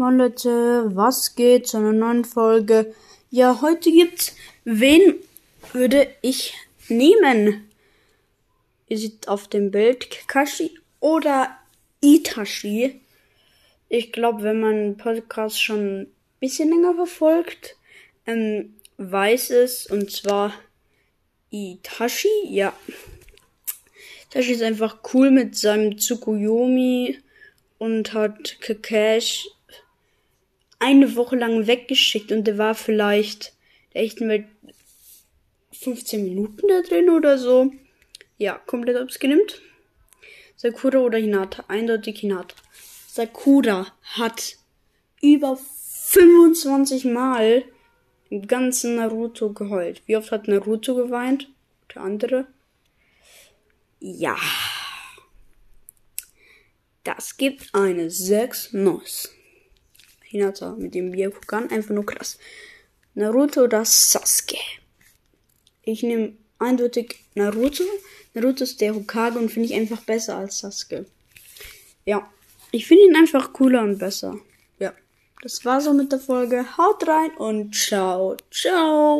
Moin Leute, was geht zu einer neuen Folge? Ja, heute gibt's, wen würde ich nehmen? Ihr seht auf dem Bild Kakashi oder Itachi. Ich glaube, wenn man Podcast schon ein bisschen länger verfolgt, ähm, weiß es, und zwar Itachi, ja. Itachi ist einfach cool mit seinem Tsukuyomi und hat Kakashi eine Woche lang weggeschickt und der war vielleicht der echten Welt 15 Minuten da drin oder so. Ja, komplett absgenimmt. Sakura oder Hinata? Eindeutig Hinata. Sakura hat über 25 Mal im ganzen Naruto geheult. Wie oft hat Naruto geweint? Der andere? Ja. Das gibt eine 6 Nuss. Hinata mit dem Byakugan. Einfach nur krass. Naruto oder Sasuke? Ich nehme eindeutig Naruto. Naruto ist der Hokage und finde ich einfach besser als Sasuke. Ja, ich finde ihn einfach cooler und besser. Ja, das war's auch mit der Folge. Haut rein und ciao, ciao.